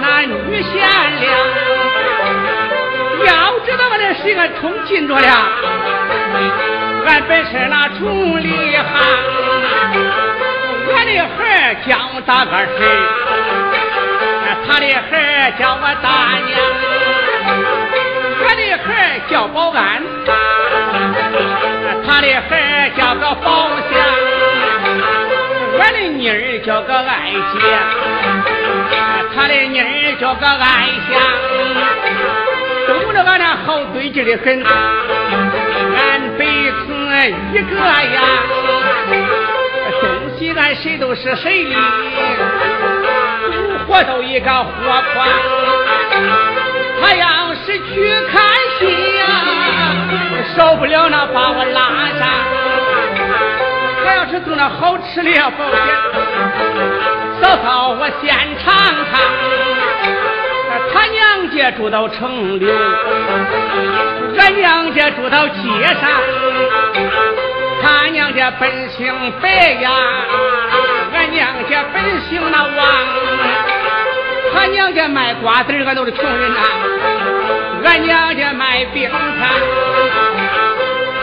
男女贤良。要知道我这是个冲进着了，俺本是那冲里行，我的孩叫我大个谁？他的孩叫我大娘。我的孩叫保安，他的孩叫个宝祥，我的妮儿叫个爱姐，他的妮儿叫个爱香，都着俺俩好对劲的很，俺彼此一个呀，东西俺谁都是谁的，活都一个活宽，他要是去看戏呀，少不了那把我拉上。他要是做那好吃的保险，嫂嫂我先尝尝。他娘家住到城里，俺娘家住到街上。他娘家本姓白呀，俺娘家本姓那王。他娘家卖瓜子俺都是穷人呐。俺娘家卖冰餐，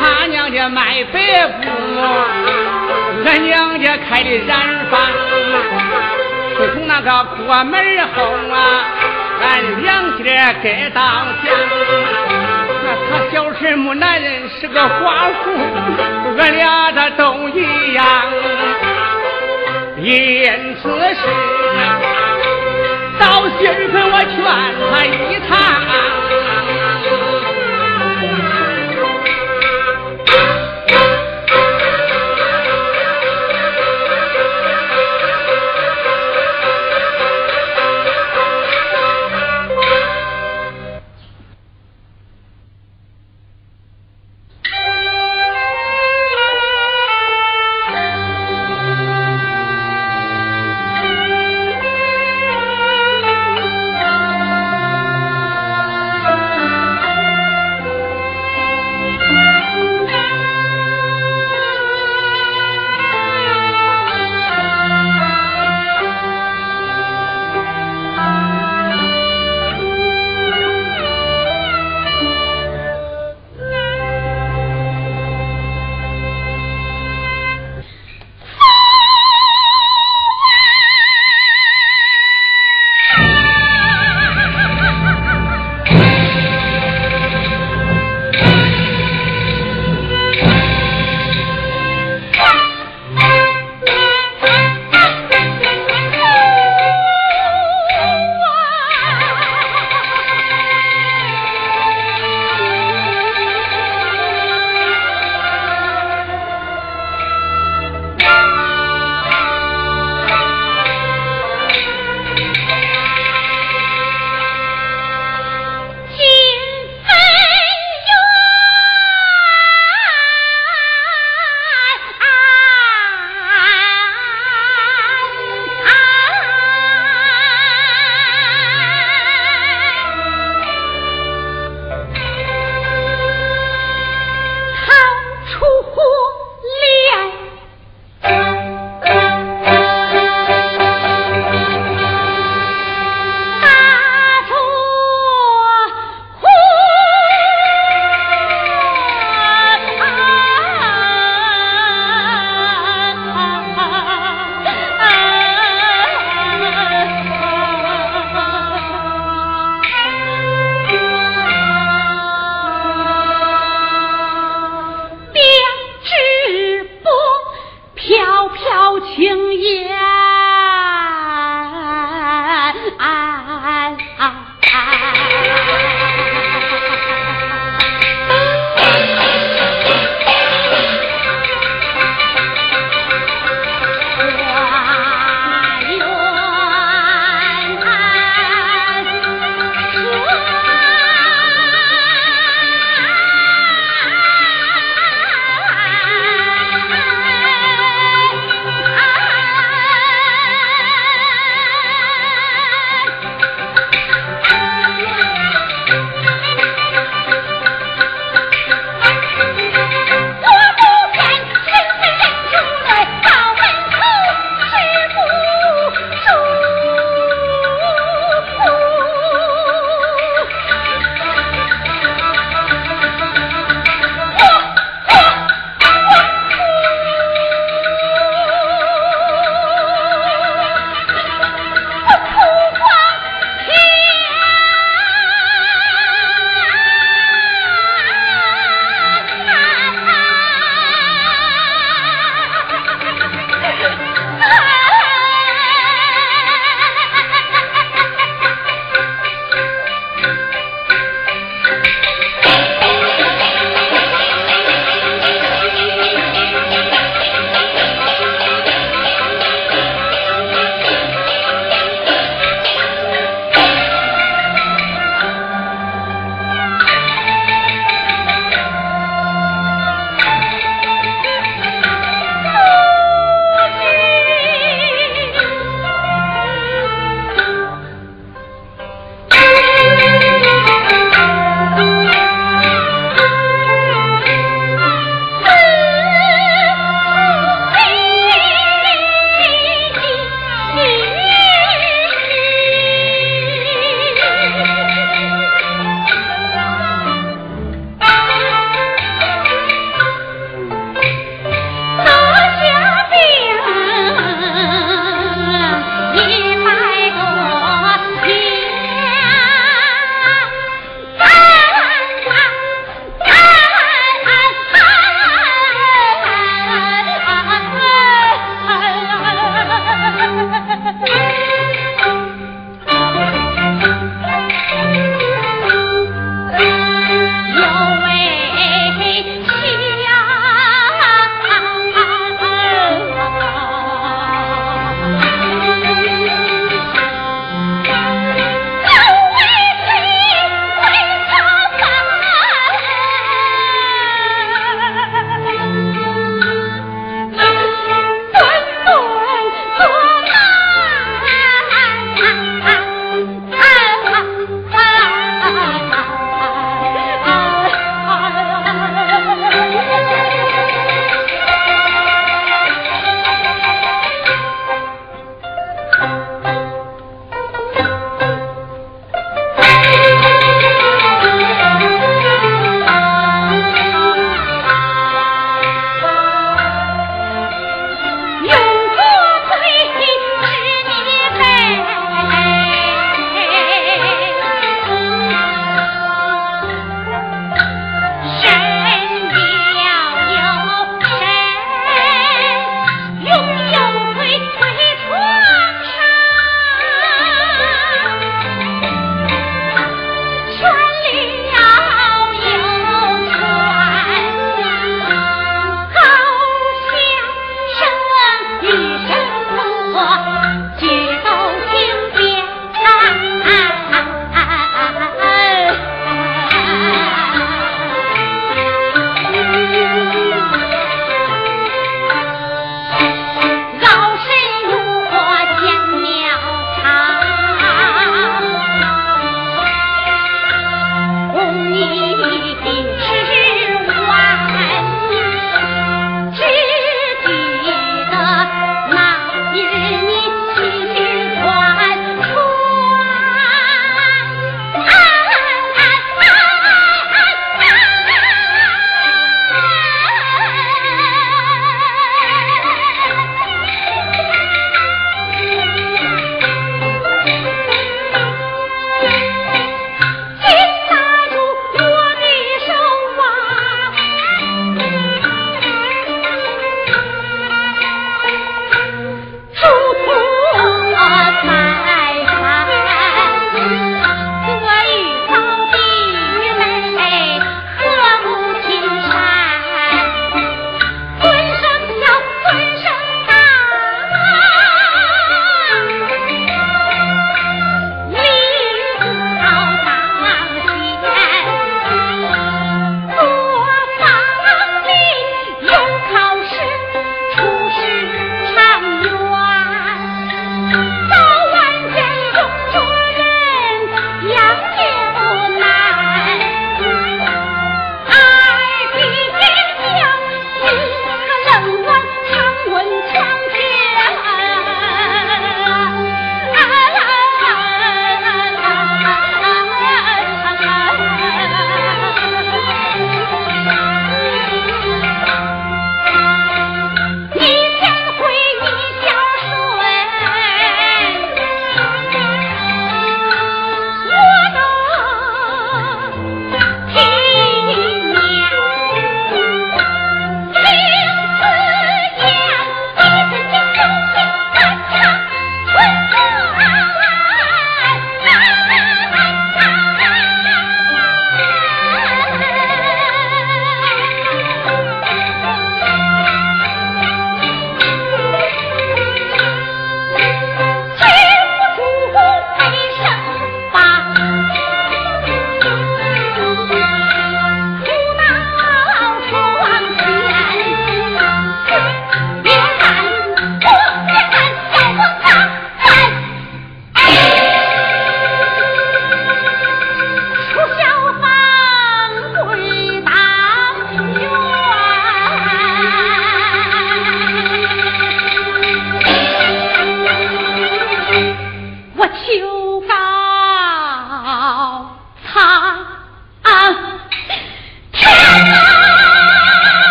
他娘家卖白布，俺娘家开的染坊。自从那个过门后啊，俺两家该当家。那他小时没男人是个寡妇，俺俩这都一样。因此是到今儿个我劝他一趟。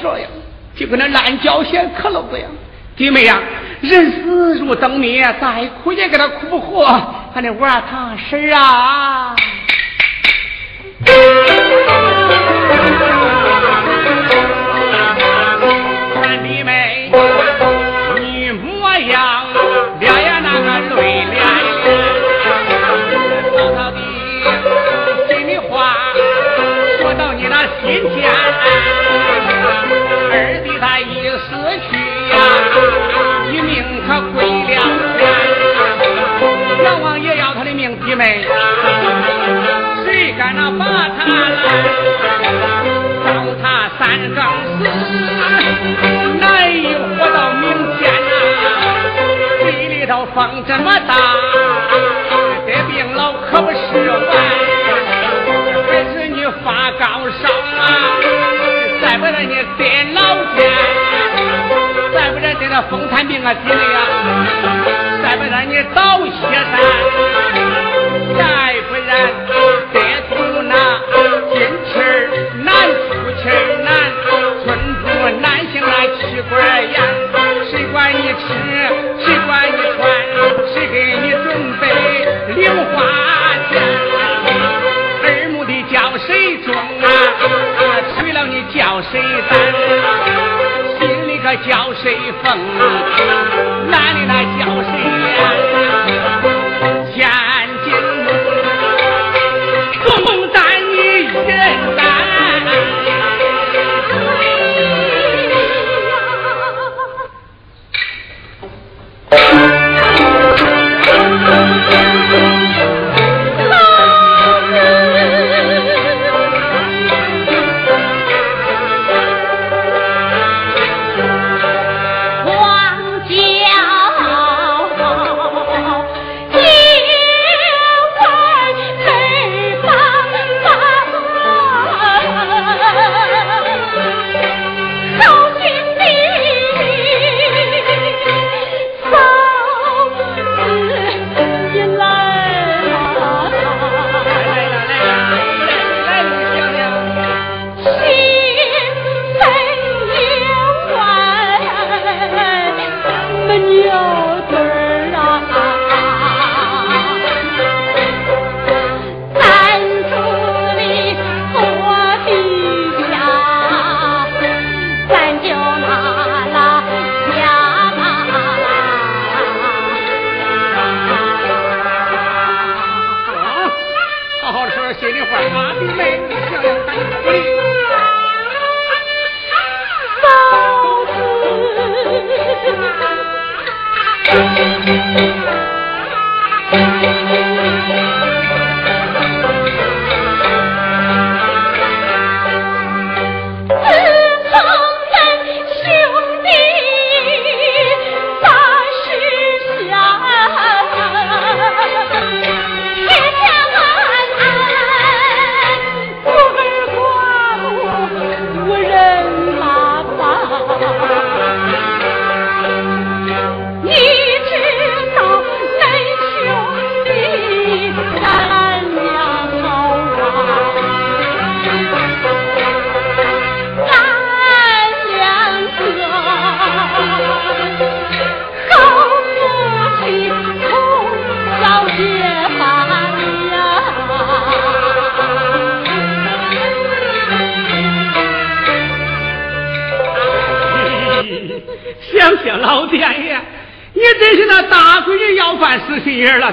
咧的跟那皮儿样，就跟那烂胶线壳篓子样。弟妹呀，人死如灯灭，再哭也给他哭不活。俺那娃他婶儿啊。这么大，得病老可不是完，还是你发高烧啊？再不然你得老天，再不然得那风寒病啊，弟妹呀！再不然你倒歇山。再不然，谁担？心里可叫谁疯？男的那叫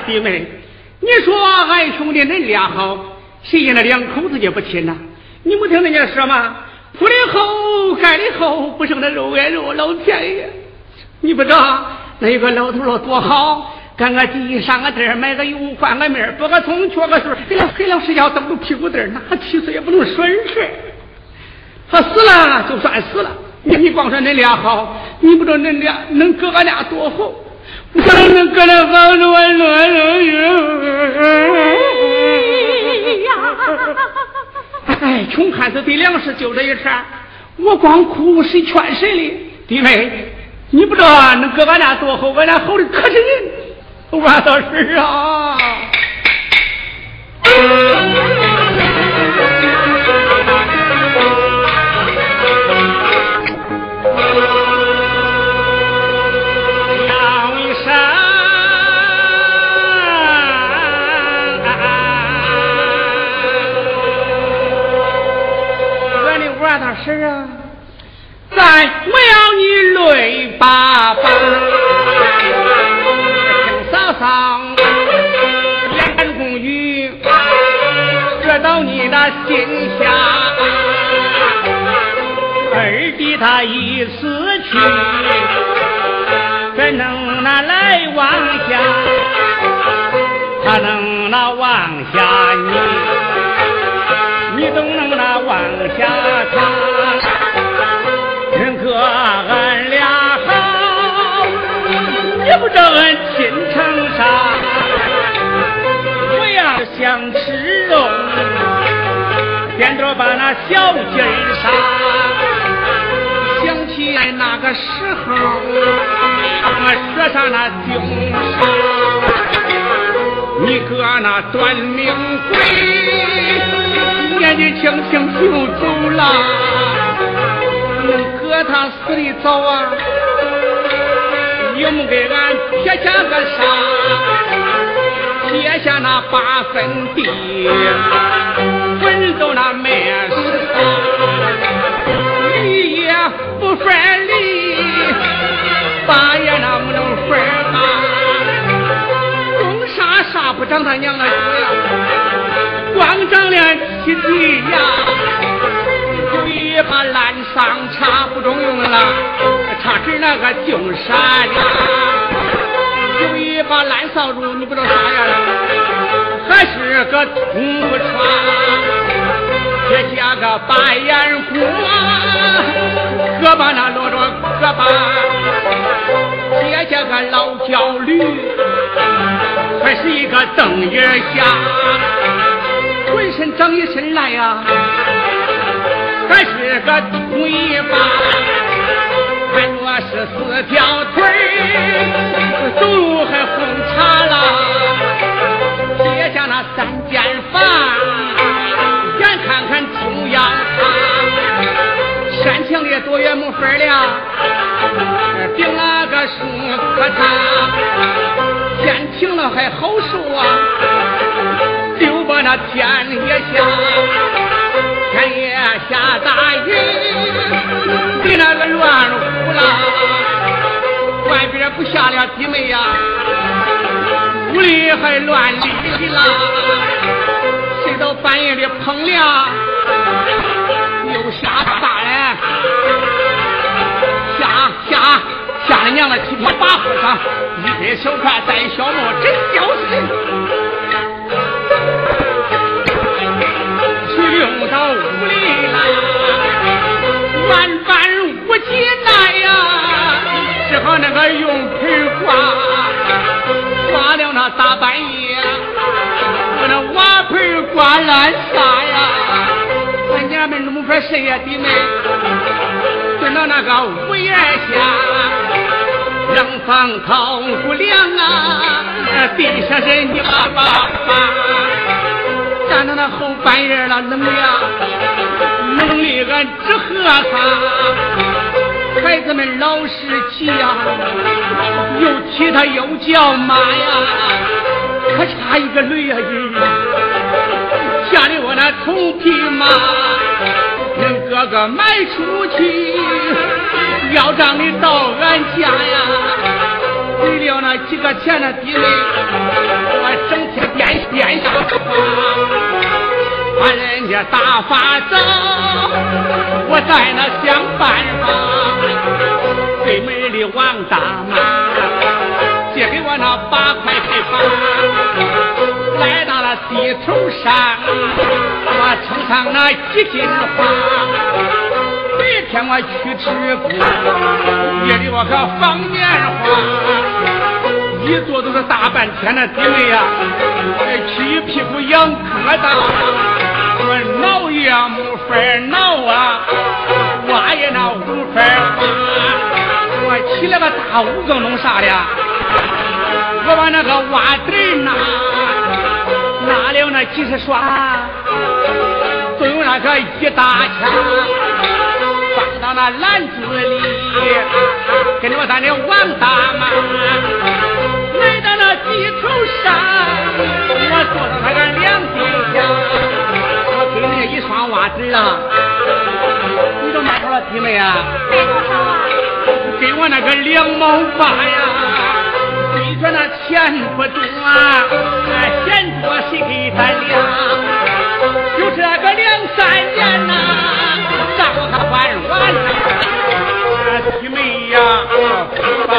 弟妹，你说俺兄弟恁俩好，谁家那两口子就不亲呐？你没听人家说吗？铺的厚，盖的厚，不剩那肉挨肉，老天爷！你不知道那有个老头儿多好，干个地上个地买个油换个面剥个葱缺个水给了黑了睡觉蹬个屁股墩哪气死也不能损事。他死了就算死了，你你光说恁俩好，你不知道恁俩恁哥哥俩多好。我能搁那房子我乱上去。哎，穷汉子对粮食就这一茬，我光哭谁劝谁哩？弟妹，你不知道恁哥俺俩多好，俺俩好的可是人。我倒是啊。是啊，咱我要你泪巴巴，听嫂嫂言公语，说到你的心下。二弟他已死去，怎能那来往小鸡儿杀。想起来那个时候，我说上那凶杀，你哥那短命鬼，年纪轻轻就走了，你哥他死的早啊。又没给俺撇下个啥，撇下那八分地，分到那麦分离，爸也那没能分啊，种啥啥不长他娘的主呀，光长了七弟呀，有一把烂桑茶不中用了。他是那个净山呀，有一把烂扫帚，你不知道啥样了还是个铜不穿，别加个白眼锅，胳膊那落着胳膊，别加个老焦驴，还是一个瞪眼瞎，浑身长一身烂呀，还是个尾巴。看我是四条腿儿，走路还红茶了。撇下那三间房，眼看看中央堂，山墙里多远没分了，顶了个树棵塔，天晴了还好受啊，就把那天也下，天也下大雨。你那个乱乎了，外边不下了弟妹呀，屋里还乱哩了。谁到半夜里碰凉，又下大哎，下下下了娘了七条八和尚，一身小看带小帽真叫丝。去用到屋里了，万般无计奈呀，只好那个用盆挂。说谁呀弟妹，蹲到那个屋檐下，冷风透不凉啊，地上人泥巴巴，站到那后半夜了冷的呀，冷的俺直喝哈，孩子们老是急呀，又踢他又叫妈呀。可差一个驴呀！吓得我那铜匹马，恁哥哥卖出去，要账的到俺家呀。为了那几个钱的弟妹，我整天颠颠下把人家打发走，我在那想办法。对门的王大妈。借给我那八块赔款，来到了地头上，我称上那几斤花。白天我去织布，夜里我可放棉花，一坐都是大半天的弟妹呀，去一屁股痒疙瘩，我挠也没法挠啊，挖也那无法挖，我起来个大五更弄啥的？我把那个瓦堆拿，拿了那几十双，都用那个一大枪，放到那篮子里，跟着我咱的王大妈来到那地头上，我坐到那个凉地下，我给你一双袜子啊，你都买多少弟妹啊？买多少啊？给我那个两毛八呀。说那钱不多、啊，钱多谁给他俩？就这个两三年呐、啊，账他还完了。弟妹呀，爸。